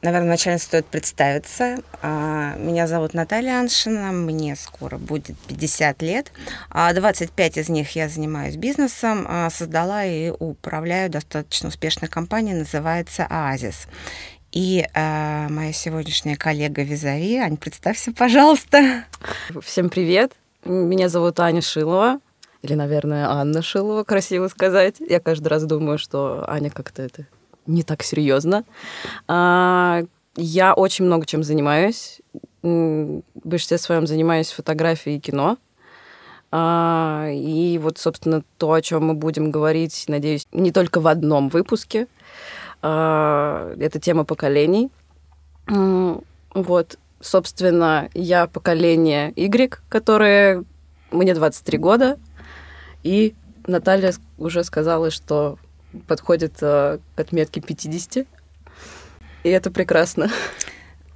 Наверное, вначале стоит представиться. А, меня зовут Наталья Аншина, мне скоро будет 50 лет. 25 а из них я занимаюсь бизнесом, а, создала и управляю достаточно успешной компанией, называется «Оазис». И моя сегодняшняя коллега Визави. Ань, представься, пожалуйста. Всем привет. Меня зовут Аня Шилова. Или, наверное, Анна Шилова, красиво сказать. Я каждый раз думаю, что Аня как-то это не так серьезно. А, я очень много чем занимаюсь. В большинстве своем занимаюсь фотографией и кино. А, и вот, собственно, то, о чем мы будем говорить, надеюсь, не только в одном выпуске. А, это тема поколений. Вот, собственно, я поколение Y, которое мне 23 года, и Наталья уже сказала, что подходит э, к отметке 50. И это прекрасно.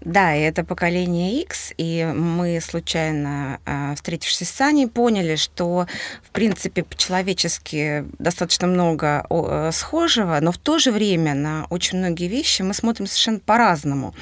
Да, и это поколение X, и мы случайно, э, встретившись с Аней, поняли, что, в принципе, по-человечески достаточно много э, схожего, но в то же время на очень многие вещи мы смотрим совершенно по-разному.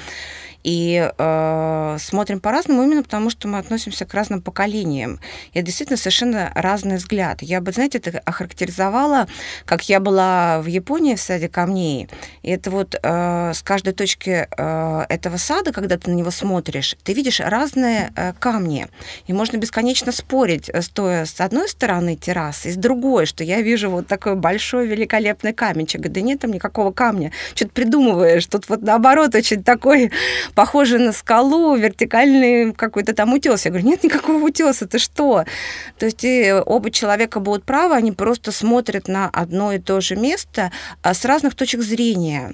И э, смотрим по-разному именно потому, что мы относимся к разным поколениям. И действительно совершенно разный взгляд. Я бы, знаете, это охарактеризовала, как я была в Японии в саде камней. И это вот э, с каждой точки э, этого сада, когда ты на него смотришь, ты видишь разные э, камни. И можно бесконечно спорить, э, стоя с одной стороны террасы и с другой, что я вижу вот такой большой великолепный каменчик. Да нет там никакого камня. Что-то придумываешь. Тут вот наоборот очень такой похоже на скалу, вертикальный какой-то там утес. Я говорю, нет никакого утеса, ты что? То есть оба человека будут правы, они просто смотрят на одно и то же место а, с разных точек зрения.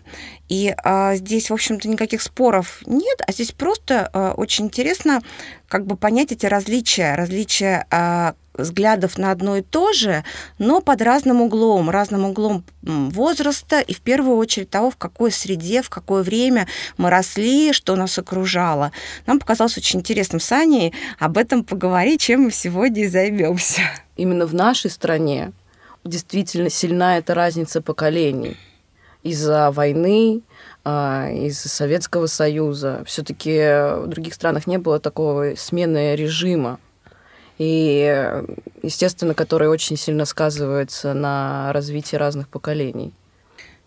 И а, здесь, в общем-то, никаких споров нет, а здесь просто а, очень интересно как бы понять эти различия, различия а, взглядов на одно и то же, но под разным углом, разным углом возраста и в первую очередь того, в какой среде, в какое время мы росли, что нас окружало. Нам показалось очень интересным с Аней об этом поговорить, чем мы сегодня и займемся. Именно в нашей стране действительно сильна эта разница поколений из-за войны, а, из Советского Союза. Все-таки в других странах не было такого смены режима и, естественно, который очень сильно сказывается на развитии разных поколений.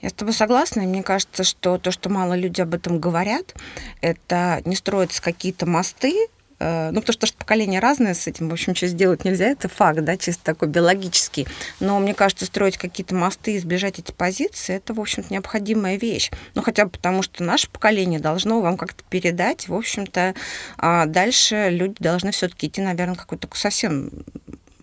Я с тобой согласна, и мне кажется, что то, что мало люди об этом говорят, это не строятся какие-то мосты, ну, потому что, что поколения разные с этим, в общем, что сделать нельзя, это факт, да, чисто такой биологический. Но мне кажется, строить какие-то мосты и сближать эти позиции, это, в общем-то, необходимая вещь. Ну, хотя бы потому, что наше поколение должно вам как-то передать, в общем-то, а дальше люди должны все-таки идти, наверное, какой-то совсем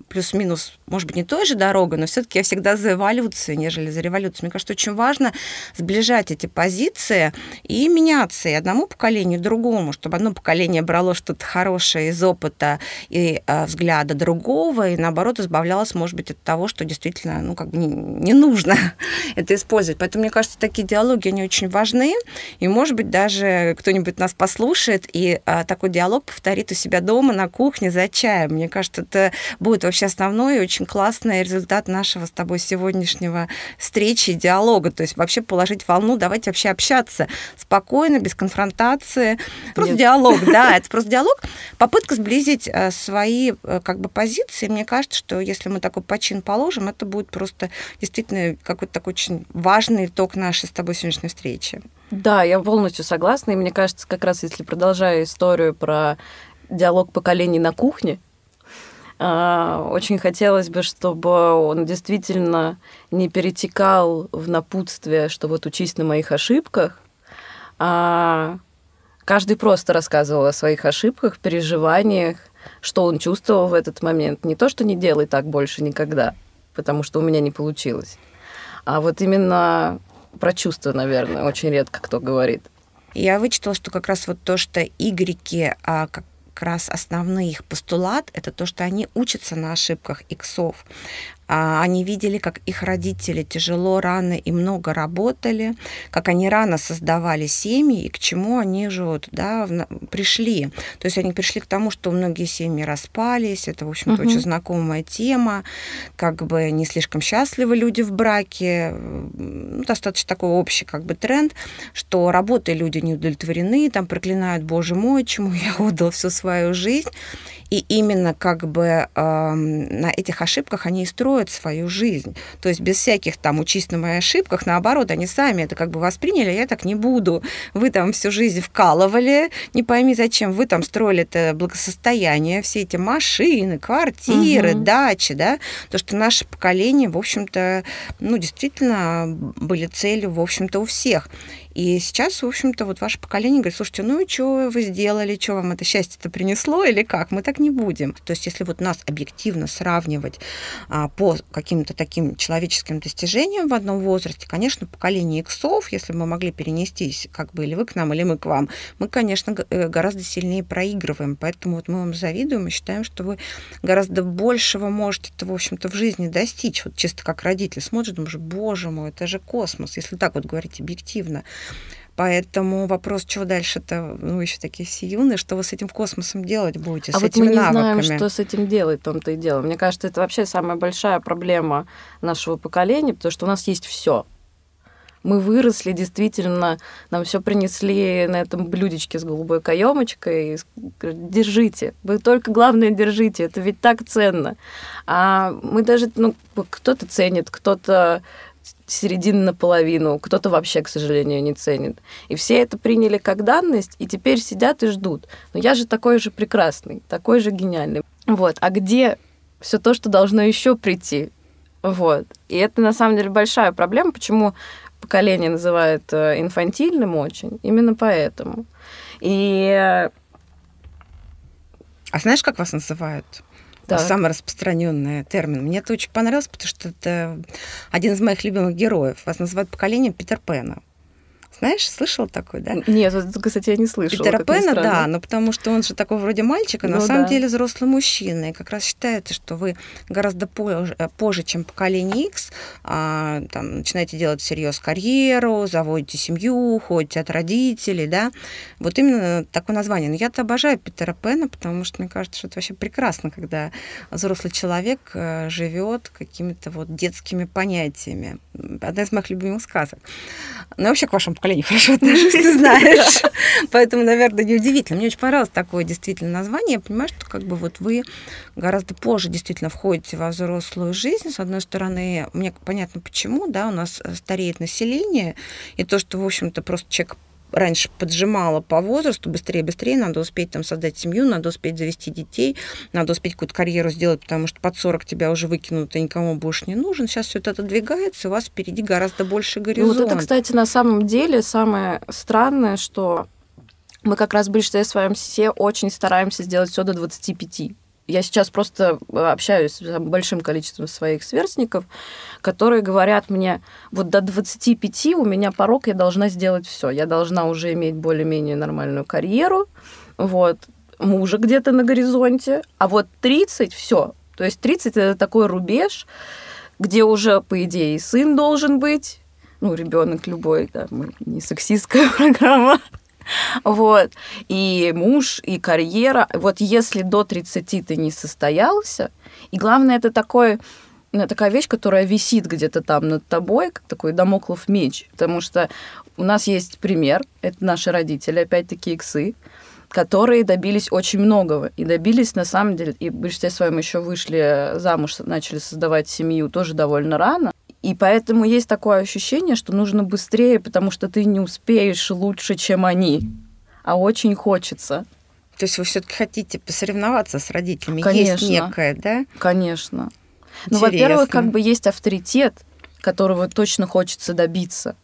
плюс-минус, может быть, не той же дорогой, но все-таки я всегда за эволюцию, нежели за революцию. Мне кажется, очень важно сближать эти позиции и меняться и одному поколению, и другому, чтобы одно поколение брало что-то хорошее из опыта и э, взгляда другого, и наоборот избавлялось, может быть, от того, что действительно, ну, как бы не, не нужно это использовать. Поэтому, мне кажется, такие диалоги, они очень важны, и, может быть, даже кто-нибудь нас послушает и э, такой диалог повторит у себя дома на кухне за чаем. Мне кажется, это будет вообще основной и очень классный результат нашего с тобой сегодняшнего встречи и диалога. То есть вообще положить волну, давайте вообще общаться спокойно, без конфронтации. Просто Нет. диалог, да, это просто диалог. Попытка сблизить э, свои э, как бы позиции. Мне кажется, что если мы такой почин положим, это будет просто действительно какой-то такой очень важный итог нашей с тобой сегодняшней встречи. Да, я полностью согласна. И мне кажется, как раз если продолжая историю про диалог поколений на кухне, очень хотелось бы, чтобы он действительно не перетекал в напутствие, что вот учись на моих ошибках, а каждый просто рассказывал о своих ошибках, переживаниях, что он чувствовал в этот момент. Не то, что не делай так больше никогда, потому что у меня не получилось, а вот именно про чувства, наверное, очень редко кто говорит. Я вычитала, что как раз вот то, что игреки, а, как раз основной их постулат – это то, что они учатся на ошибках иксов. А, они видели, как их родители тяжело, рано и много работали, как они рано создавали семьи и к чему они же вот, да, пришли. То есть они пришли к тому, что многие семьи распались, это, в общем-то, угу. очень знакомая тема, как бы не слишком счастливы люди в браке, ну, достаточно такой общий как бы тренд, что работой люди не удовлетворены, там проклинают, боже мой, чему я отдал всю свою жизнь. И именно как бы э, на этих ошибках они и строят свою жизнь. То есть без всяких там учись на моих ошибках, наоборот, они сами это как бы восприняли, а я так не буду. Вы там всю жизнь вкалывали, не пойми зачем, вы там строили это благосостояние, все эти машины, квартиры, угу. дачи, да, то, что наше поколение, в общем-то, ну, действительно были целью, в общем-то, у всех. И сейчас, в общем-то, вот ваше поколение говорит, слушайте, ну и что вы сделали, что вам это счастье-то принесло или как? Мы так не будем. То есть если вот нас объективно сравнивать а, по каким-то таким человеческим достижениям в одном возрасте, конечно, поколение иксов, если мы могли перенестись, как бы или вы к нам, или мы к вам, мы, конечно, э, гораздо сильнее проигрываем. Поэтому вот мы вам завидуем и считаем, что вы гораздо большего можете, в общем-то, в жизни достичь. Вот чисто как родитель смотрит, думаешь, боже мой, это же космос, если так вот говорить объективно. Поэтому вопрос, что дальше-то, ну, еще такие все юные, что вы с этим космосом делать будете, а с вот этими мы не навыками? знаем, что с этим делать, том-то и дело. Мне кажется, это вообще самая большая проблема нашего поколения, потому что у нас есть все. Мы выросли, действительно, нам все принесли на этом блюдечке с голубой каемочкой. Держите. Вы только главное держите. Это ведь так ценно. А мы даже, ну, кто-то ценит, кто-то середины наполовину, кто-то вообще, к сожалению, не ценит. И все это приняли как данность, и теперь сидят и ждут. Но я же такой же прекрасный, такой же гениальный. Вот. А где все то, что должно еще прийти? Вот. И это на самом деле большая проблема, почему поколение называют э, инфантильным очень, именно поэтому. И... Э, а знаешь, как вас называют? Так. Самый распространенный термин. Мне это очень понравилось, потому что это один из моих любимых героев. Вас называют поколением Питер Пэна. Знаешь, слышал такой, да? Нет, кстати, я не слышала. Питера Пэна, да, но потому что он же такой вроде мальчик, а ну, на самом да. деле взрослый мужчина. И как раз считается, что вы гораздо позже, э, позже чем поколение X, а, там, начинаете делать всерьез карьеру, заводите семью, ходите от родителей, да. Вот именно такое название. Но я-то обожаю Питера Пэна, потому что мне кажется, что это вообще прекрасно, когда взрослый человек э, живет какими-то вот детскими понятиями. Одна из моих любимых сказок. Ну, вообще к вашему поколению поколению хорошо отношусь, ты знаешь. Поэтому, наверное, неудивительно. Мне очень понравилось такое действительно название. Я понимаю, что как бы вот вы гораздо позже действительно входите во взрослую жизнь. С одной стороны, мне понятно почему, да, у нас стареет население, и то, что, в общем-то, просто человек раньше поджимала по возрасту, быстрее, быстрее, надо успеть там создать семью, надо успеть завести детей, надо успеть какую-то карьеру сделать, потому что под 40 тебя уже выкинут, и никому больше не нужен. Сейчас все это отодвигается, у вас впереди гораздо больше горизонт. Ну, вот это, кстати, на самом деле самое странное, что мы как раз в большинстве своем все очень стараемся сделать все до 25 я сейчас просто э, общаюсь с большим количеством своих сверстников, которые говорят мне, вот до 25 у меня порог, я должна сделать все. Я должна уже иметь более-менее нормальную карьеру, вот, мужа где-то на горизонте, а вот 30 все. То есть 30 это такой рубеж, где уже, по идее, сын должен быть, ну, ребенок любой, да, мы не сексистская программа, вот. И муж, и карьера. Вот если до 30 ты не состоялся, и главное, это такое ну, такая вещь, которая висит где-то там над тобой, как такой домоклов меч. Потому что у нас есть пример, это наши родители, опять-таки иксы, которые добились очень многого. И добились, на самом деле, и в большинстве своем еще вышли замуж, начали создавать семью тоже довольно рано. И поэтому есть такое ощущение, что нужно быстрее, потому что ты не успеешь лучше, чем они. А очень хочется. То есть вы все-таки хотите посоревноваться с родителями? Конечно. Есть некое, да? Конечно. Ну, во-первых, как бы есть авторитет, которого точно хочется добиться.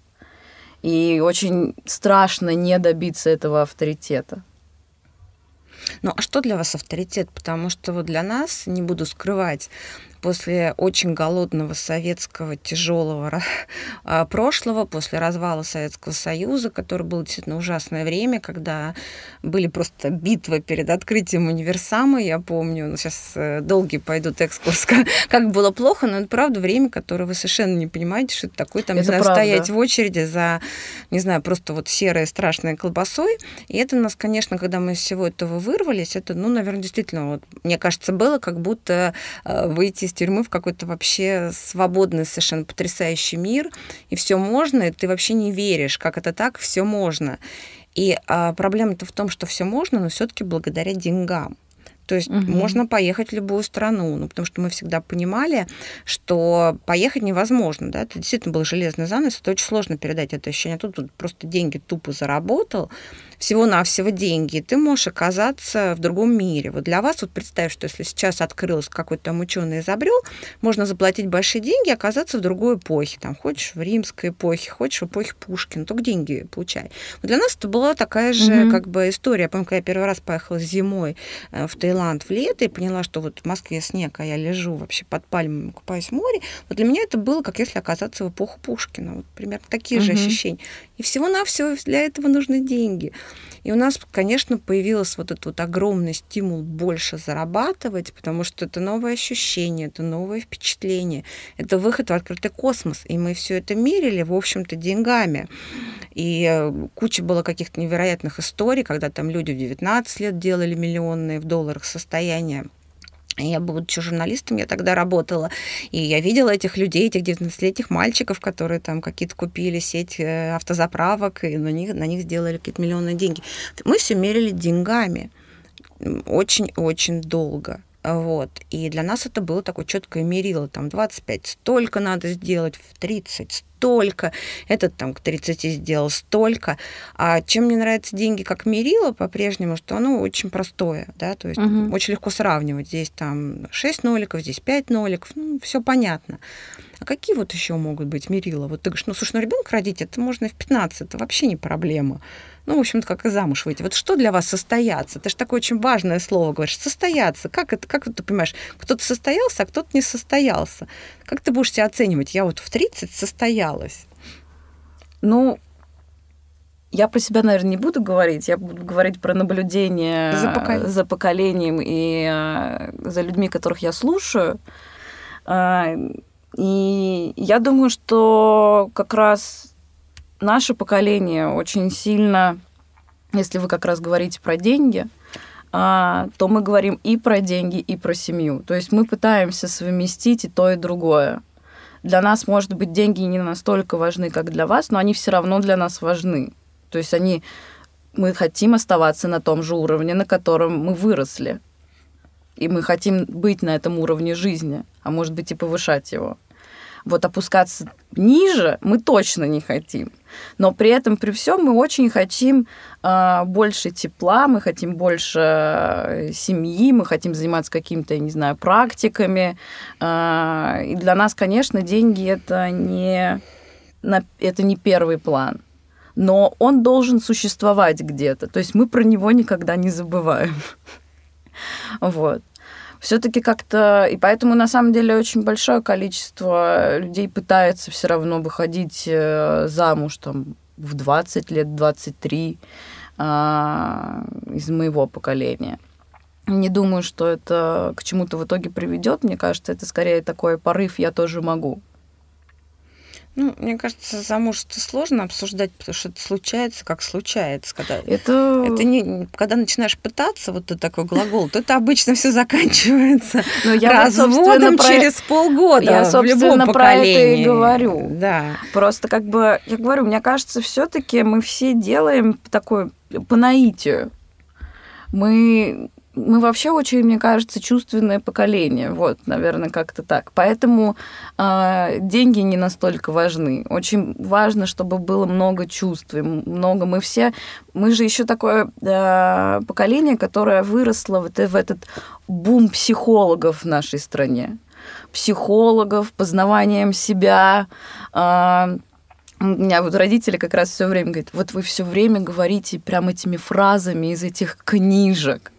И очень страшно не добиться этого авторитета. Ну, а что для вас авторитет? Потому что вот для нас, не буду скрывать, после очень голодного советского тяжелого а, прошлого, после развала Советского Союза, который был действительно ужасное время, когда были просто битвы перед открытием универсама, я помню, ну, сейчас э, долгий пойдут экскурс, как было плохо, но это правда время, которое вы совершенно не понимаете, что это такое, там, это не знаю, правда. стоять в очереди за, не знаю, просто вот серой страшной колбасой, и это нас, конечно, когда мы из всего этого вырвались, это, ну, наверное, действительно, вот, мне кажется, было как будто э, выйти из тюрьмы в какой-то вообще свободный, совершенно потрясающий мир, и все можно, и ты вообще не веришь, как это так, все можно. И а, проблема-то в том, что все можно, но все-таки благодаря деньгам. То есть угу. можно поехать в любую страну, ну, потому что мы всегда понимали, что поехать невозможно, да, это действительно был железный занавес, это очень сложно передать это ощущение. Тут, тут просто деньги тупо заработал, всего-навсего деньги, ты можешь оказаться в другом мире. Вот для вас, вот представь, что если сейчас открылось какой-то там ученый изобрел, можно заплатить большие деньги и оказаться в другой эпохе. Там, хочешь в римской эпохе, хочешь в эпохе Пушкина, только деньги получай. Вот для нас это была такая же mm-hmm. как бы история. Я помню, когда я первый раз поехала зимой э, в Таиланд в лето и поняла, что вот в Москве снег, а я лежу вообще под пальмами, купаюсь в море. Вот для меня это было, как если оказаться в эпоху Пушкина. Вот примерно такие mm-hmm. же ощущения. И всего-навсего для этого нужны деньги. И у нас, конечно, появился вот этот вот огромный стимул больше зарабатывать, потому что это новое ощущение, это новое впечатление, это выход в открытый космос. И мы все это мерили, в общем-то, деньгами. И э, куча было каких-то невероятных историй, когда там люди в 19 лет делали миллионные в долларах состояния. Я, будучи журналистом, я тогда работала, и я видела этих людей, этих 19-летних мальчиков, которые там какие-то купили сеть э, автозаправок, и на них, на них сделали какие-то миллионные деньги. Мы все мерили деньгами очень-очень долго. Вот. И для нас это было такое четкое мерило. Там 25 столько надо сделать, в 30 столько, этот там к 30 сделал столько. А чем мне нравятся деньги как мерило по-прежнему, что оно очень простое, да, то есть угу. очень легко сравнивать. Здесь там 6 ноликов, здесь 5 ноликов, ну, все понятно. А какие вот еще могут быть мерила? Вот ты говоришь, ну, слушай, ну, ребенка родить, это можно и в 15, это вообще не проблема. Ну, в общем-то, как и замуж выйти. Вот что для вас состояться? Это же такое очень важное слово, говоришь, состояться. Как это, как ты понимаешь, кто-то состоялся, а кто-то не состоялся. Как ты будешь себя оценивать? Я вот в 30 состоялась. Ну, я про себя, наверное, не буду говорить. Я буду говорить про наблюдение за, поколением, за поколением и э, за людьми, которых я слушаю. Э, и я думаю, что как раз наше поколение очень сильно, если вы как раз говорите про деньги, а, то мы говорим и про деньги, и про семью. То есть мы пытаемся совместить и то, и другое. Для нас, может быть, деньги не настолько важны, как для вас, но они все равно для нас важны. То есть они, мы хотим оставаться на том же уровне, на котором мы выросли. И мы хотим быть на этом уровне жизни, а может быть и повышать его. Вот опускаться ниже мы точно не хотим. Но при этом, при всем, мы очень хотим э, больше тепла, мы хотим больше э, семьи, мы хотим заниматься какими-то, я не знаю, практиками. Э, и для нас, конечно, деньги это не, на, это не первый план. Но он должен существовать где-то. То есть мы про него никогда не забываем. Вот все-таки как-то... И поэтому, на самом деле, очень большое количество людей пытается все равно выходить э, замуж там, в 20 лет, 23 а, из моего поколения. Не думаю, что это к чему-то в итоге приведет. Мне кажется, это скорее такой порыв «я тоже могу». Ну, мне кажется, замужество сложно обсуждать, потому что это случается, как случается. Когда, это... это не, когда начинаешь пытаться, вот ты такой глагол, то это обычно все заканчивается Но я разводом вот, через полгода я, в любом про поколении. это и говорю. Да. Просто как бы, я говорю, мне кажется, все таки мы все делаем такое по наитию. Мы мы вообще очень, мне кажется, чувственное поколение. Вот, наверное, как-то так. Поэтому э, деньги не настолько важны. Очень важно, чтобы было много чувств, много. Мы все, мы же еще такое э, поколение, которое выросло в, в этот бум психологов в нашей стране. Психологов, познаванием себя. Э, у меня вот родители как раз все время говорят, вот вы все время говорите прям этими фразами из этих книжек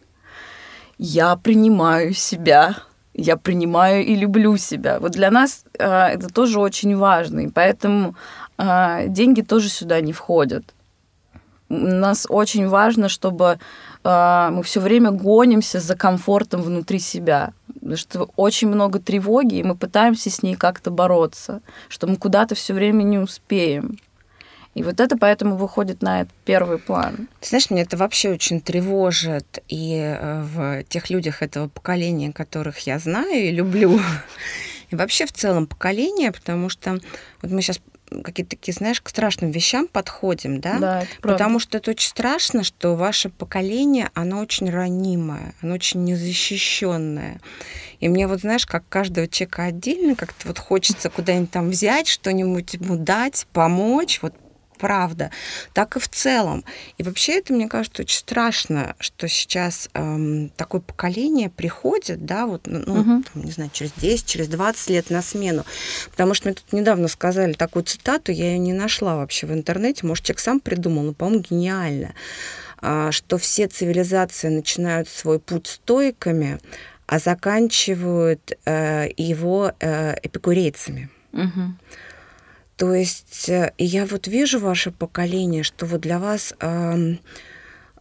я принимаю себя, я принимаю и люблю себя. Вот для нас э, это тоже очень важно, и поэтому э, деньги тоже сюда не входят. У нас очень важно, чтобы э, мы все время гонимся за комфортом внутри себя. Потому что очень много тревоги, и мы пытаемся с ней как-то бороться, что мы куда-то все время не успеем. И вот это поэтому выходит на первый план. Ты знаешь, меня это вообще очень тревожит. И э, в тех людях этого поколения, которых я знаю и люблю, и вообще в целом поколение, потому что вот мы сейчас какие-то такие, знаешь, к страшным вещам подходим, да? Да, это Потому что это очень страшно, что ваше поколение, оно очень ранимое, оно очень незащищенное. И мне вот, знаешь, как каждого человека отдельно, как-то вот хочется куда-нибудь там взять, что-нибудь ему дать, помочь, вот правда, так и в целом. И вообще это, мне кажется, очень страшно, что сейчас эм, такое поколение приходит, да, вот, ну, угу. там, не знаю, через 10, через 20 лет на смену. Потому что мне тут недавно сказали такую цитату, я ее не нашла вообще в интернете, может, человек сам придумал, но, по-моему, гениально, э, что все цивилизации начинают свой путь стойками, а заканчивают э, его э, эпикурейцами. Угу. То есть э, я вот вижу ваше поколение, что вот для вас э,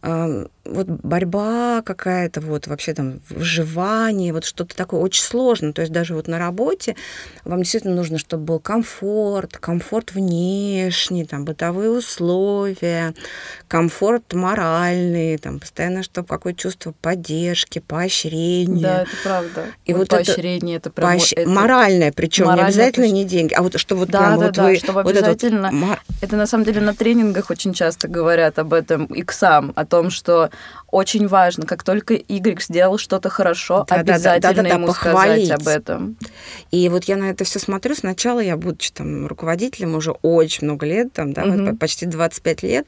э, вот борьба какая-то, вот вообще там выживание, вот что-то такое очень сложно. То есть даже вот на работе вам действительно нужно, чтобы был комфорт, комфорт внешний, там бытовые условия, комфорт моральный, там постоянно, чтобы какое чувство поддержки, поощрения. Да, это правда. И вот, вот поощрение это, это прям поощ... это... моральное, причем не обязательно не деньги, а вот что вот да, прям да, вот да, вы чтобы вот обязательно. Это, вот... это на самом деле на тренингах очень часто говорят об этом и к сам, о том, что очень важно, как только Y сделал что-то хорошо, да, обязательно да, да, да, да, ему похвалить. сказать об этом. И вот я на это все смотрю. Сначала я, будучи там руководителем уже очень много лет, там, да, угу. вот, почти 25 лет,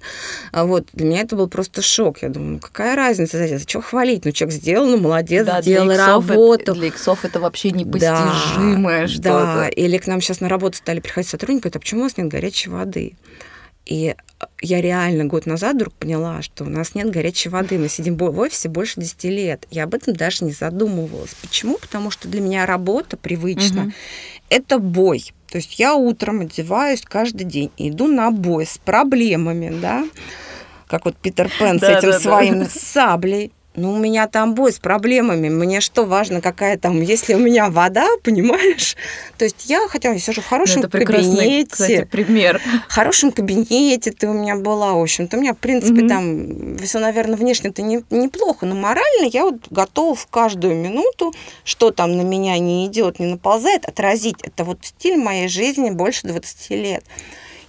а вот для меня это был просто шок. Я думаю, ну какая разница, за что хвалить? Ну, человек сделал, ну, молодец, да, сделал для работу. Это, для иксов это вообще непостижимое да, что-то. Да, или к нам сейчас на работу стали приходить сотрудники, говорят, а почему у нас нет горячей воды? И я реально год назад вдруг поняла, что у нас нет горячей воды. Мы сидим в офисе больше 10 лет. Я об этом даже не задумывалась. Почему? Потому что для меня работа привычна. Угу. Это бой. То есть я утром одеваюсь каждый день и иду на бой с проблемами, да, как вот Питер Пен с этим своим саблей ну, у меня там бой с проблемами. Мне что важно, какая там, если у меня вода, понимаешь? То есть я, хотя я сижу в хорошем ну, это кабинете. Кстати, пример. В хорошем кабинете ты у меня была, в общем-то. У меня, в принципе, mm-hmm. там все, наверное, внешне-то не, неплохо, но морально я вот готова в каждую минуту, что там на меня не идет, не наползает, отразить. Это вот стиль моей жизни больше 20 лет.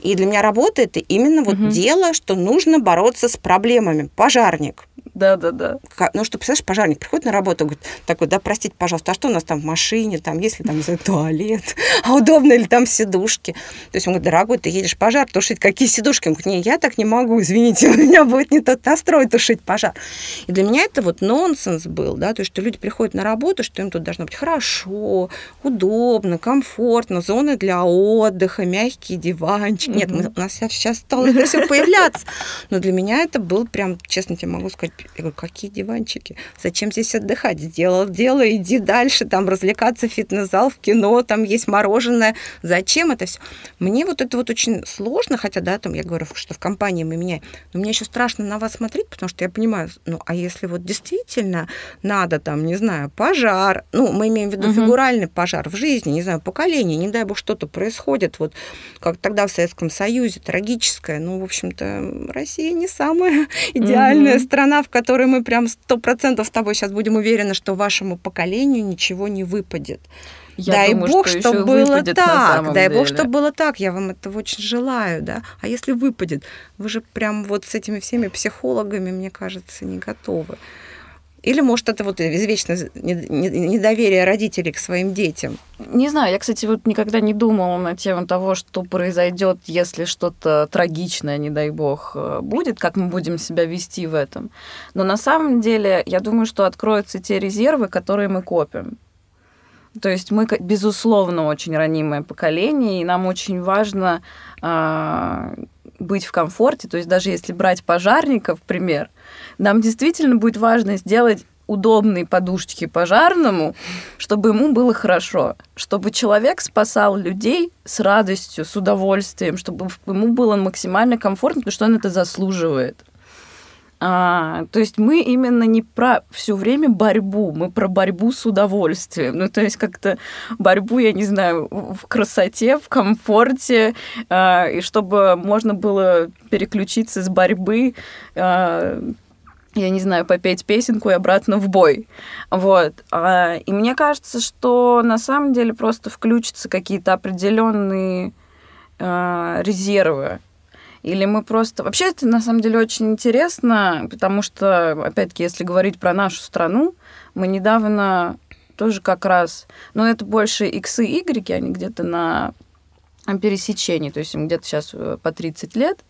И для меня работа это именно вот угу. дело, что нужно бороться с проблемами. Пожарник. Да, да, да. Ну, что, представляешь, пожарник приходит на работу, говорит, такой, да, простите, пожалуйста, а что у нас там в машине, там, есть ли там, не знаю, туалет, а удобно ли там сидушки? То есть он говорит, дорогой, ты едешь пожар тушить, какие сидушки? Он говорит, не, я так не могу, извините, у меня будет не тот настрой тушить пожар. И для меня это вот нонсенс был, да, то есть, что люди приходят на работу, что им тут должно быть хорошо, удобно, комфортно, зоны для отдыха, мягкие диванчики. Нет, мы, у нас сейчас стало все появляться. Но для меня это был прям, честно тебе могу сказать, я говорю, какие диванчики? Зачем здесь отдыхать? Сделал дело, иди дальше, там развлекаться, фитнес-зал, в кино, там есть мороженое. Зачем это все? Мне вот это вот очень сложно, хотя, да, там я говорю, что в компании мы меняем, но мне еще страшно на вас смотреть, потому что я понимаю, ну, а если вот действительно надо там, не знаю, пожар, ну, мы имеем в виду угу. фигуральный пожар в жизни, не знаю, поколение, не дай бог что-то происходит, вот как тогда в Советском Союзе, трагическое, ну, в общем-то, Россия не самая идеальная угу. страна, в которой мы прям сто процентов с тобой сейчас будем уверены, что вашему поколению ничего не выпадет. Я дай думаю, бог, что, что было так. Дай деле. бог, что было так. Я вам этого очень желаю, да. А если выпадет, вы же прям вот с этими всеми психологами, мне кажется, не готовы. Или, может, это вот извечное недоверие родителей к своим детям? Не знаю, я, кстати, вот никогда не думала на тему того, что произойдет, если что-то трагичное, не дай бог, э, будет, как мы будем себя вести в этом. Но на самом деле, я думаю, что откроются те резервы, которые мы копим. То есть мы, безусловно, очень ранимое поколение, и нам очень важно э, быть в комфорте. То есть даже если брать пожарников, пример, нам действительно будет важно сделать удобные подушечки пожарному, чтобы ему было хорошо, чтобы человек спасал людей с радостью, с удовольствием, чтобы ему было максимально комфортно, потому что он это заслуживает. А, то есть мы именно не про все время борьбу, мы про борьбу с удовольствием. Ну, то есть как-то борьбу, я не знаю, в красоте, в комфорте, а, и чтобы можно было переключиться с борьбы а, я не знаю, попеть песенку и обратно в бой. Вот. А, и мне кажется, что на самом деле просто включатся какие-то определенные а, резервы или мы просто... Вообще это на самом деле очень интересно, потому что, опять-таки, если говорить про нашу страну, мы недавно тоже как раз... Но ну, это больше X и Y, они где-то на пересечении, то есть им где-то сейчас э, по 30 лет.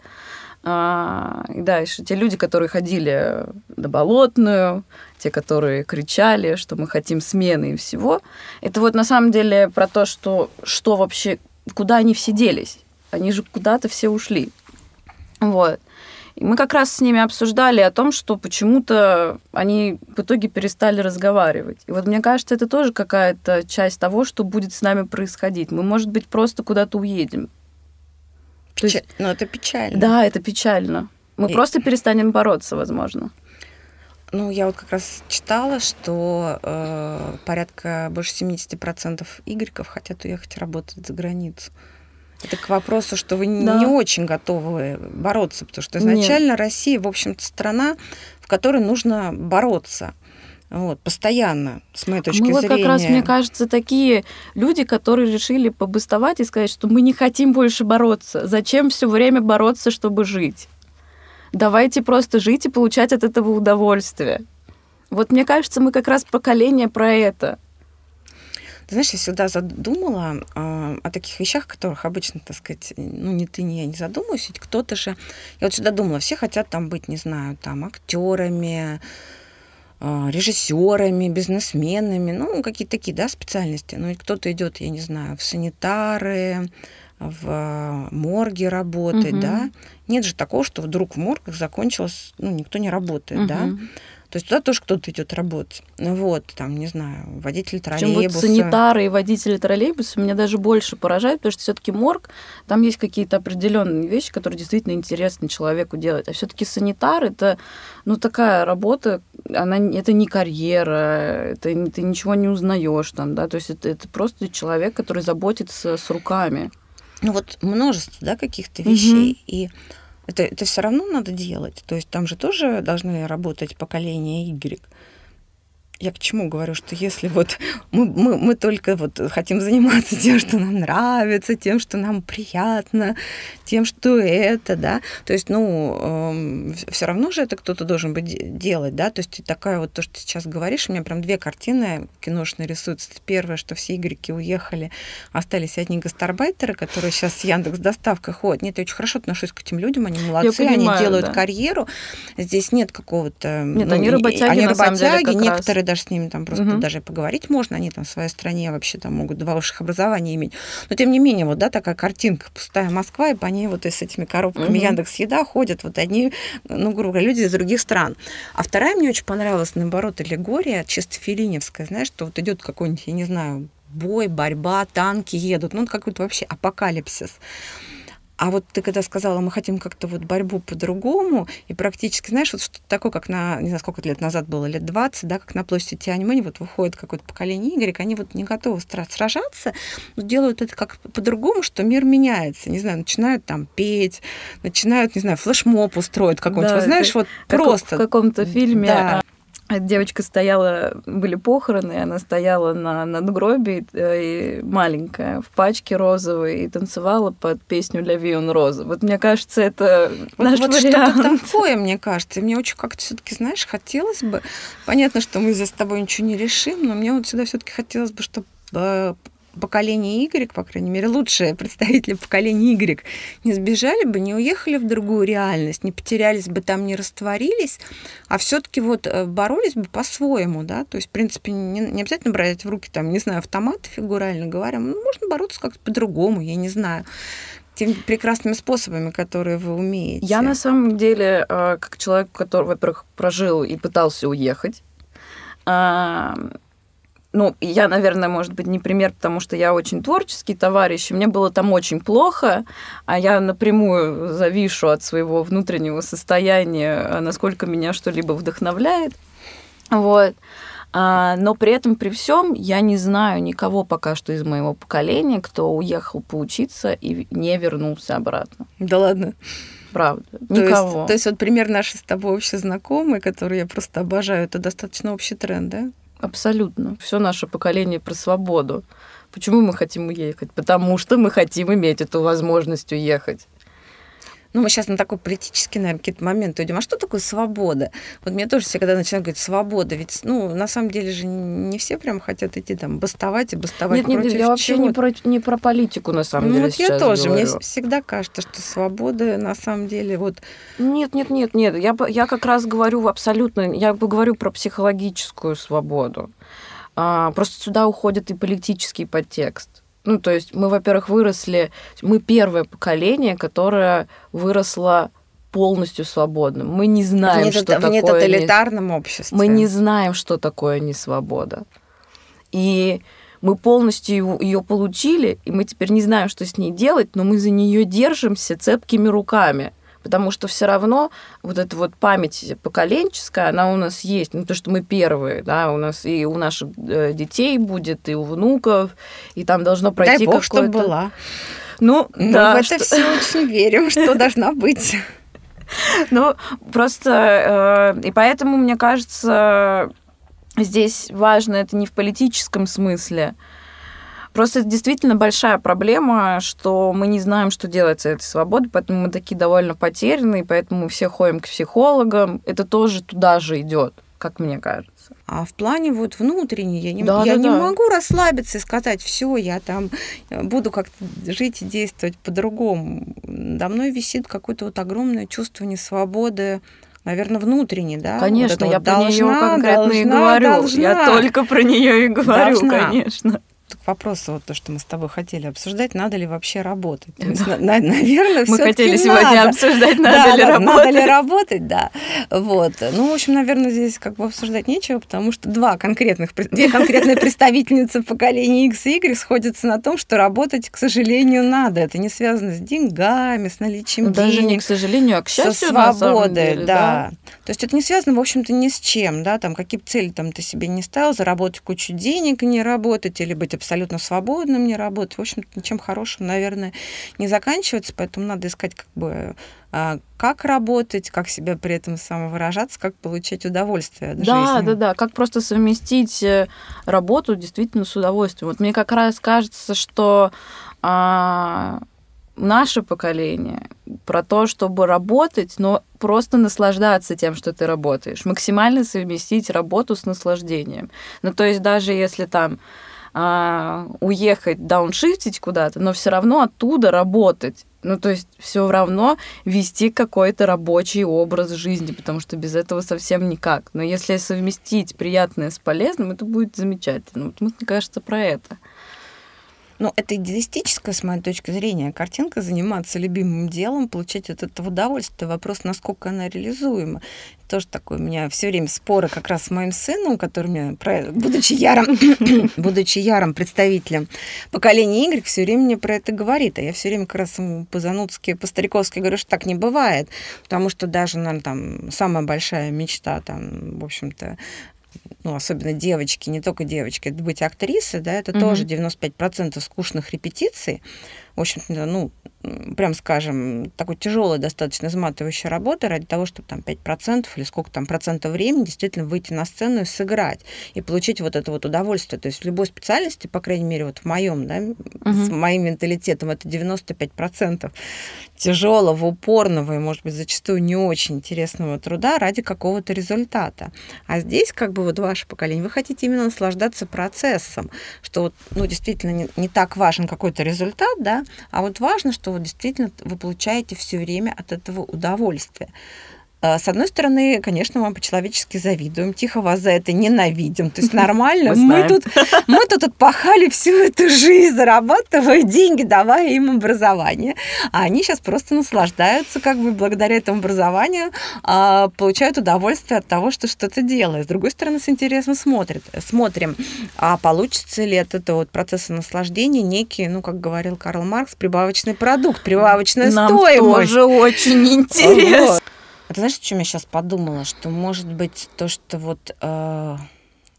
А, и дальше те люди, которые ходили на Болотную, те, которые кричали, что мы хотим смены и всего, это вот на самом деле про то, что, что вообще, куда они все делись. Они же куда-то все ушли. Вот. И мы как раз с ними обсуждали о том, что почему-то они в итоге перестали разговаривать. И вот мне кажется, это тоже какая-то часть того, что будет с нами происходить. Мы, может быть, просто куда-то уедем. Печаль... есть... Но это печально. Да, это печально. Мы И... просто перестанем бороться, возможно. Ну, я вот как раз читала, что э, порядка больше 70% игреков хотят уехать работать за границу. Это к вопросу, что вы да. не очень готовы бороться, потому что изначально Нет. Россия, в общем-то, страна, в которой нужно бороться. Вот, постоянно, с моей точки мы зрения. Мы вот как раз, мне кажется, такие люди, которые решили побыстовать и сказать, что мы не хотим больше бороться. Зачем все время бороться, чтобы жить? Давайте просто жить и получать от этого удовольствие. Вот мне кажется, мы как раз поколение про это. Ты знаешь, я всегда задумала э, о таких вещах, которых обычно, так сказать, ну, ни ты, ни я не задумываюсь. Ведь кто-то же... Я вот всегда думала, все хотят там быть, не знаю, там, актерами, э, режиссерами, бизнесменами, ну, какие-то такие, да, специальности. Ну, и кто-то идет, я не знаю, в санитары, в морге работать, угу. да. Нет же такого, что вдруг в моргах закончилось, ну, никто не работает, угу. да. То есть туда тоже кто-то идет работать. Ну вот, там, не знаю, водитель троллейбуса. вот санитары и водители троллейбуса меня даже больше поражают, потому что все-таки морг, там есть какие-то определенные вещи, которые действительно интересны человеку делать. А все-таки санитар это, ну, такая работа, она, это не карьера, это, ты ничего не узнаешь там, да, то есть это, это просто человек, который заботится с руками. Ну вот множество, да, каких-то вещей. Угу. И это, это все равно надо делать. То есть там же тоже должны работать поколения Y я к чему говорю, что если вот мы, мы, мы только вот хотим заниматься тем, что нам нравится, тем, что нам приятно, тем, что это, да, то есть, ну, э, все равно же это кто-то должен быть делать, да, то есть такая вот то, что ты сейчас говоришь, у меня прям две картины киношные рисуются. Первое, что все игреки уехали, остались одни гастарбайтеры, которые сейчас с Яндекс доставкой ходят. Нет, я очень хорошо отношусь к этим людям, они молодцы, понимаю, они делают да. карьеру, здесь нет какого-то... Нет, ну, они работяги, они на работяги, самом деле, некоторые даже с ними там просто угу. даже поговорить можно, они там в своей стране вообще там могут два высших образования иметь. Но тем не менее, вот, да, такая картинка, пустая Москва, и по ней вот и с этими коробками угу. Яндекс Еда ходят вот одни, ну, грубо говоря, люди из других стран. А вторая мне очень понравилась, наоборот, аллегория, чисто филиневская, знаешь, что вот идет какой-нибудь, я не знаю, бой, борьба, танки едут, ну, какой-то вообще апокалипсис. А вот ты когда сказала, мы хотим как-то вот борьбу по-другому, и практически, знаешь, вот что-то такое, как на, не знаю, сколько лет назад было, лет 20, да, как на площади Тяньмэнь, вот выходит какое-то поколение Y, они вот не готовы сражаться, но делают это как по-другому, что мир меняется, не знаю, начинают там петь, начинают, не знаю, флешмоб устроить какой-нибудь, да, вот, знаешь, вот как просто. В каком-то фильме да. Девочка стояла, были похороны, она стояла на надгробии, э, и маленькая, в пачке розовой, и танцевала под песню «Ля Вион Роза». Вот мне кажется, это вот, наш вот вариант. что-то такое, мне кажется. Мне очень как-то все таки знаешь, хотелось бы... Понятно, что мы здесь с тобой ничего не решим, но мне вот сюда все таки хотелось бы, чтобы э, поколение Y, по крайней мере, лучшие представители поколения Y, не сбежали бы, не уехали в другую реальность, не потерялись бы там, не растворились, а все-таки вот э, боролись бы по-своему, да, то есть, в принципе, не, не обязательно брать в руки, там, не знаю, автоматы, фигурально говоря, ну, можно бороться как-то по-другому, я не знаю теми прекрасными способами, которые вы умеете. Я на самом деле, э, как человек, который, во-первых, прожил и пытался уехать, А, ну, я, наверное, может быть, не пример, потому что я очень творческий товарищ, и мне было там очень плохо, а я напрямую завишу от своего внутреннего состояния, насколько меня что-либо вдохновляет. Вот. А, но при этом, при всем, я не знаю никого пока что из моего поколения, кто уехал поучиться и не вернулся обратно. Да ладно. Правда. То никого. Есть, то есть вот пример наши с тобой общие знакомые, которые я просто обожаю, это достаточно общий тренд, да? Абсолютно. Все наше поколение про свободу. Почему мы хотим уехать? Потому что мы хотим иметь эту возможность уехать. Ну, мы сейчас на такой политический, наверное, какие-то моменты идем. А что такое свобода? Вот мне тоже всегда начинают говорить, свобода. Ведь, ну, на самом деле же не все прям хотят идти там бастовать и бастовать нет, против Нет, я вообще не про, не про политику, на самом ну, деле, вот я тоже. Говорю. Мне всегда кажется, что свобода, на самом деле, вот... Нет, нет, нет, нет. Я, я как раз говорю абсолютно... Я говорю про психологическую свободу. А, просто сюда уходит и политический подтекст. Ну, то есть мы, во-первых, выросли, мы первое поколение, которое выросло полностью свободным. Мы не знаем, в что такое... В нетоталитарном не... обществе. Мы не знаем, что такое несвобода. И мы полностью ее получили, и мы теперь не знаем, что с ней делать, но мы за нее держимся цепкими руками потому что все равно вот эта вот память поколенческая, она у нас есть, ну, то, что мы первые, да, у нас и у наших э, детей будет, и у внуков, и там должно пройти Дай бог, чтобы была. Ну, Мы да, в это что... все очень верим, что должна быть. Ну, просто, э, и поэтому, мне кажется, здесь важно это не в политическом смысле, Просто это действительно большая проблема, что мы не знаем, что делать с этой свободой, поэтому мы такие довольно потерянные, поэтому все ходим к психологам. Это тоже туда же идет, как мне кажется. А в плане вот внутренней я не, да, я да, не да. могу расслабиться и сказать, все, я там э, буду как-то жить и действовать по-другому. До мной висит какое-то вот огромное чувство несвободы, наверное, внутренне, да? Конечно, вот я вот про нее конкретно должна, и говорю. Должна. Я только про нее и говорю, должна. конечно к вопросу, вот то, что мы с тобой хотели обсуждать, надо ли вообще работать. Да. есть, на, наверное, мы хотели сегодня надо. обсуждать, надо да, ли да, работать. Надо ли работать, да. Вот. Ну, в общем, наверное, здесь как бы обсуждать нечего, потому что два конкретных, две конкретные представительницы поколения X и Y сходятся на том, что работать, к сожалению, надо. Это не связано с деньгами, с наличием Даже денег. не к сожалению, а к счастью, со свободой, деле, да. да. То есть это не связано, в общем-то, ни с чем, да, там какие цели там ты себе не ставил, заработать кучу денег и не работать, или быть абсолютно свободным, не работать. В общем-то, ничем хорошим, наверное, не заканчивается, поэтому надо искать как бы а, как работать, как себя при этом самовыражаться, как получать удовольствие от да, жизни. Да, да, да, как просто совместить э, работу действительно с удовольствием. Вот мне как раз кажется, что а, наше поколение про то, чтобы работать, но просто наслаждаться тем, что ты работаешь, максимально совместить работу с наслаждением. Ну, то есть даже если там а, уехать, дауншифтить куда-то, но все равно оттуда работать. Ну, то есть все равно вести какой-то рабочий образ жизни, потому что без этого совсем никак. Но если совместить приятное с полезным, это будет замечательно. Вот мне кажется про это. Ну, это идеалистическая, с моей точки зрения, картинка, заниматься любимым делом, получать от этого удовольствие. Вопрос, насколько она реализуема. Тоже такой у меня все время споры как раз с моим сыном, который мне, будучи ярым, будучи ярым представителем поколения Y, все время мне про это говорит. А я все время как раз по-занудски, по-стариковски говорю, что так не бывает. Потому что даже, наверное, там самая большая мечта, там, в общем-то, ну, особенно девочки, не только девочки, быть актрисой, да, это mm-hmm. тоже 95% скучных репетиций. В общем-то, ну, прям скажем, такой тяжелая, достаточно изматывающая работа ради того, чтобы там 5% или сколько там процентов времени действительно выйти на сцену и сыграть, и получить вот это вот удовольствие. То есть в любой специальности, по крайней мере, вот в моем, да, uh-huh. с моим менталитетом, это 95% тяжелого, упорного и, может быть, зачастую не очень интересного труда ради какого-то результата. А здесь, как бы вот ваше поколение, вы хотите именно наслаждаться процессом, что вот, ну, действительно не, не так важен какой-то результат, да, а вот важно, что вот действительно вы получаете все время от этого удовольствие. А, с одной стороны, конечно, мы по-человечески завидуем, тихо вас за это ненавидим. То есть нормально. Мы, мы, тут, мы тут отпахали всю эту жизнь, зарабатывая деньги, давая им образование. А они сейчас просто наслаждаются, как бы благодаря этому образованию, а, получают удовольствие от того, что что-то делают. С другой стороны, с интересом смотрят, смотрим, а получится ли от этого вот процесса наслаждения некий, ну, как говорил Карл Маркс, прибавочный продукт, прибавочная Нам стоимость. тоже очень интересно. Вот. А ты знаешь, о чем я сейчас подумала? Что может быть то, что вот э,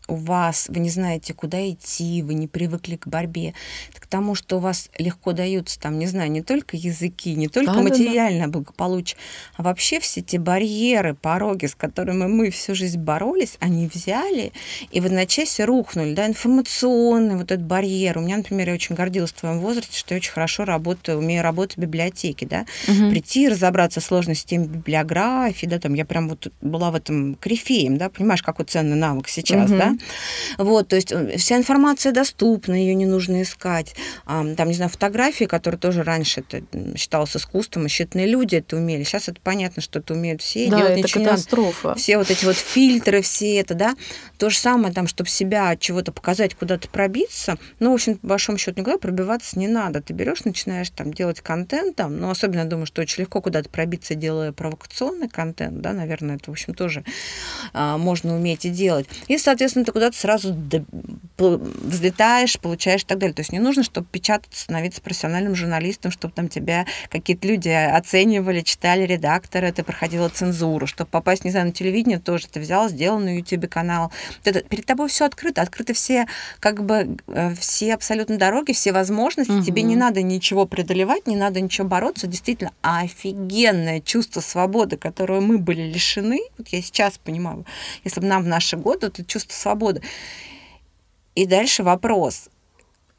у вас, вы не знаете, куда идти, вы не привыкли к борьбе, к тому, что у вас легко даются там, не знаю, не только языки, не только да, материальное да, да. благополучие, а вообще все эти барьеры, пороги, с которыми мы всю жизнь боролись, они взяли и в одночасье рухнули, да, информационный вот этот барьер. У меня, например, я очень гордилась в твоем возрасте, что я очень хорошо работаю, умею работать в библиотеке, да, угу. прийти, разобраться в сложной системе библиографии, да, там я прям вот была в этом корифеем, да, понимаешь, какой ценный навык сейчас, угу. да, вот, то есть э, вся информация доступна, ее не нужно искать. Там, не знаю, фотографии, которые тоже раньше это считалось искусством, и счетные люди это умели. Сейчас это понятно, что это умеют все. Да, это катастрофа. Все вот эти вот фильтры, все это, да. То же самое, там, чтобы себя чего-то показать, куда-то пробиться. Ну, в общем, по большому счету, никуда пробиваться не надо. Ты берешь, начинаешь там делать контент, там, ну, особенно, я думаю, что очень легко куда-то пробиться, делая провокационный контент, да, наверное, это, в общем, тоже а, можно уметь и делать. И, соответственно, ты куда-то сразу взлетаешь, получаешь и так далее. То есть не нужно, чтобы печататься, становиться профессиональным журналистом, чтобы там тебя какие-то люди оценивали, читали редакторы, ты проходила цензуру, чтобы попасть, не знаю, на телевидение тоже ты взял, сделал на YouTube канал. Это, перед тобой все открыто, открыты все, как бы, э, все абсолютно дороги, все возможности. Угу. Тебе не надо ничего преодолевать, не надо ничего бороться. Действительно, офигенное чувство свободы, которого мы были лишены. Вот я сейчас понимаю, если бы нам в наши годы это чувство свободы свободы. И дальше вопрос.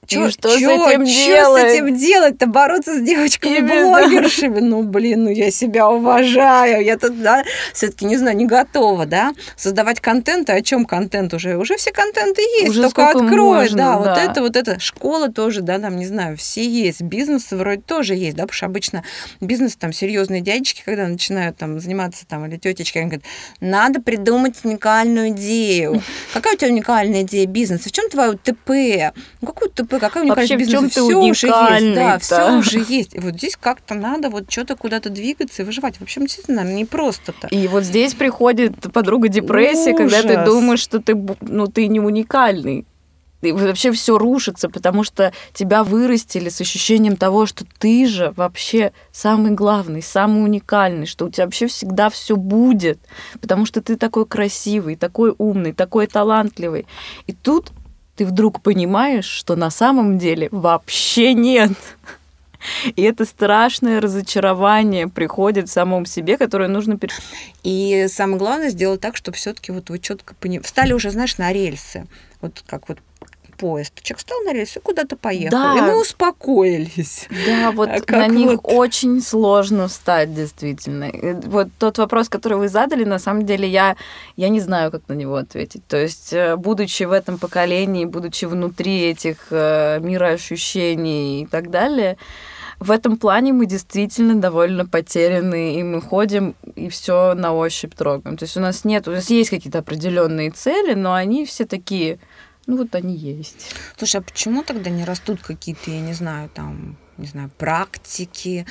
Чё, и что чё, с этим чё делать? с этим делать-то? Бороться с девочками-блогершами? Ну, блин, ну я себя уважаю. Я тут, да, все таки не знаю, не готова, да, создавать контент. А о чем контент уже? Уже все контенты есть, уже только открой. Можно, да, да, вот это, вот это. Школа тоже, да, там, не знаю, все есть. Бизнес вроде тоже есть, да, потому что обычно бизнес, там, серьезные дядечки, когда начинают там заниматься, там, или тетечки, они говорят, надо придумать уникальную идею. Какая у тебя уникальная идея бизнеса? В чем твое ТП? Ну, какую ТП? Какая уникальность Вообще, бизнеса? Все уже есть, да, все уже есть. И вот здесь как-то надо вот что-то куда-то двигаться и выживать. В общем, действительно, не просто-то. И вот здесь приходит подруга депрессии, Ужас. когда ты думаешь, что ты, ну, ты не уникальный. И вообще все рушится, потому что тебя вырастили с ощущением того, что ты же вообще самый главный, самый уникальный, что у тебя вообще всегда все будет, потому что ты такой красивый, такой умный, такой талантливый. И тут ты вдруг понимаешь, что на самом деле вообще нет. И это страшное разочарование приходит в самом себе, которое нужно... И самое главное сделать так, чтобы все таки вот вы четко понимали. Встали уже, знаешь, на рельсы. Вот как вот поезд. Человек встал на рельсы и куда-то поехал. Да. И мы успокоились. Да, вот а на них вот... очень сложно встать, действительно. Вот тот вопрос, который вы задали, на самом деле я, я не знаю, как на него ответить. То есть, э, будучи в этом поколении, будучи внутри этих э, мироощущений и так далее, в этом плане мы действительно довольно потеряны, и мы ходим и все на ощупь трогаем. То есть у нас нет, у нас есть какие-то определенные цели, но они все такие ну вот они есть. Слушай, а почему тогда не растут какие-то, я не знаю, там, не знаю, практики,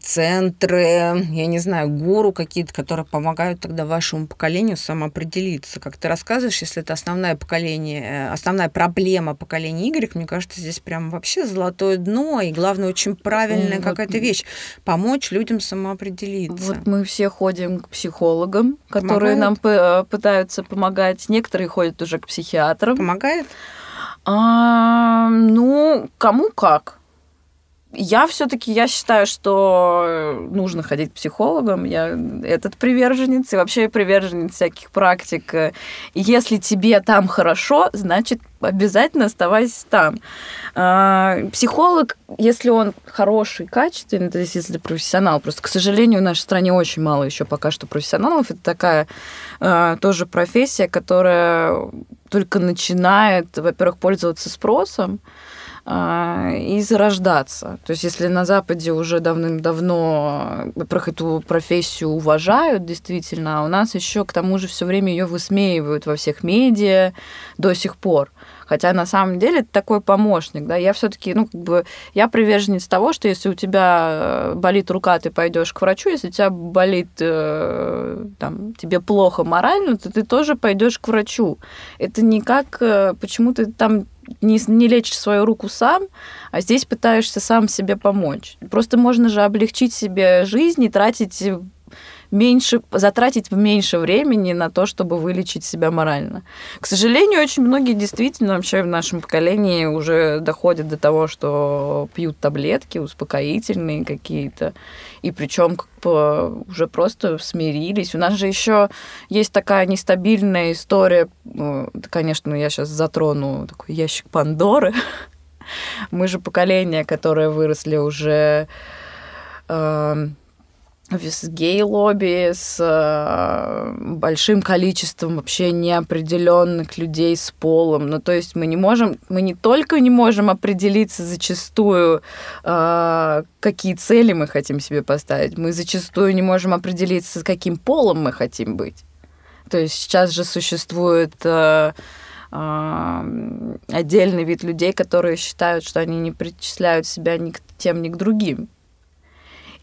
центры, я не знаю, гуру какие-то, которые помогают тогда вашему поколению самоопределиться. Как ты рассказываешь, если это основное поколение, э, основная проблема поколения Y, мне кажется, здесь прям вообще золотое дно, и главное, очень правильная вот. какая-то вещь – помочь людям самоопределиться. Вот мы все ходим к психологам, которые Помогает? нам пытаются помогать. Некоторые ходят уже к психиатрам. Помогает? А, ну, кому как. Я все-таки я считаю, что нужно ходить к психологам. Я этот приверженец и вообще приверженец всяких практик. Если тебе там хорошо, значит обязательно оставайся там. А, психолог, если он хороший, качественный, то есть если профессионал, просто, к сожалению, в нашей стране очень мало еще пока что профессионалов. Это такая а, тоже профессия, которая только начинает, во-первых, пользоваться спросом, и зарождаться. То есть если на Западе уже давным-давно про эту профессию уважают, действительно, а у нас еще к тому же все время ее высмеивают во всех медиа до сих пор. Хотя на самом деле это такой помощник, да. Я все-таки, ну, как бы, я приверженец того, что если у тебя э, болит рука, ты пойдешь к врачу, если у тебя болит, э, там, тебе плохо морально, то ты тоже пойдешь к врачу. Это не как, э, почему ты там не, не лечишь свою руку сам, а здесь пытаешься сам себе помочь. Просто можно же облегчить себе жизнь и тратить меньше, затратить меньше времени на то, чтобы вылечить себя морально. К сожалению, очень многие действительно вообще в нашем поколении уже доходят до того, что пьют таблетки успокоительные какие-то, и причем уже просто смирились. У нас же еще есть такая нестабильная история, ну, конечно, я сейчас затрону такой ящик Пандоры. Мы же поколение, которое выросли уже э, с гей-лобби, с э, большим количеством вообще неопределенных людей с полом. Ну, то есть мы не можем, мы не только не можем определиться зачастую, э, какие цели мы хотим себе поставить, мы зачастую не можем определиться, с каким полом мы хотим быть. То есть сейчас же существует э, отдельный вид людей, которые считают, что они не причисляют себя ни к тем, ни к другим.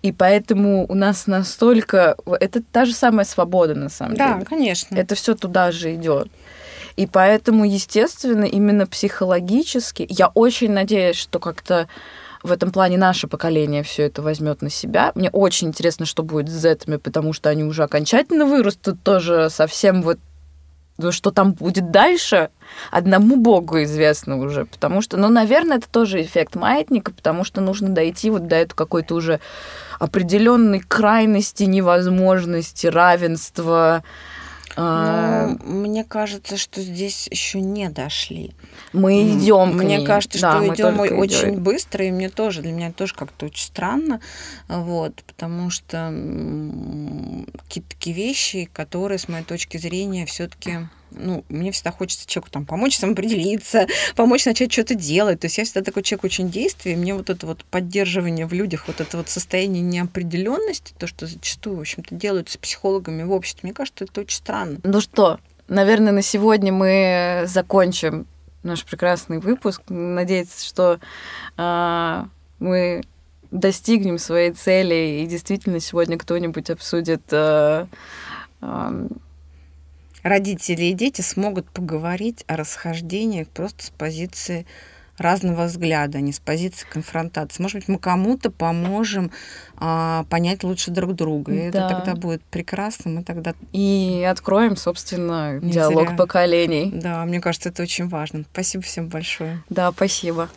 И поэтому у нас настолько... Это та же самая свобода, на самом да, деле. Да, конечно. Это все туда же идет. И поэтому, естественно, именно психологически, я очень надеюсь, что как-то в этом плане наше поколение все это возьмет на себя. Мне очень интересно, что будет с зетами, потому что они уже окончательно вырастут тоже совсем вот что там будет дальше, одному Богу известно уже. Потому что, ну, наверное, это тоже эффект маятника, потому что нужно дойти вот до этой какой-то уже определенной крайности, невозможности, равенства. А, ну, мне кажется, что здесь еще не дошли. Мы идем. Мне ней. кажется, да, что идем очень идем. быстро, и мне тоже, для меня тоже как-то очень странно, вот, потому что какие-то такие вещи, которые, с моей точки зрения, все-таки ну, мне всегда хочется человеку там помочь самоопределиться, помочь начать что-то делать. То есть я всегда такой человек очень действий, мне вот это вот поддерживание в людях, вот это вот состояние неопределенности, то, что зачастую, в общем-то, делают с психологами в обществе, мне кажется, это очень странно. Ну что, наверное, на сегодня мы закончим наш прекрасный выпуск. Надеяться, что э, мы достигнем своей цели, и действительно сегодня кто-нибудь обсудит э, э, родители и дети смогут поговорить о расхождениях просто с позиции разного взгляда, а не с позиции конфронтации. Может быть, мы кому-то поможем а, понять лучше друг друга. И да. это тогда будет прекрасно. Мы тогда... И откроем, собственно, не диалог зря. поколений. Да, мне кажется, это очень важно. Спасибо всем большое. Да, спасибо.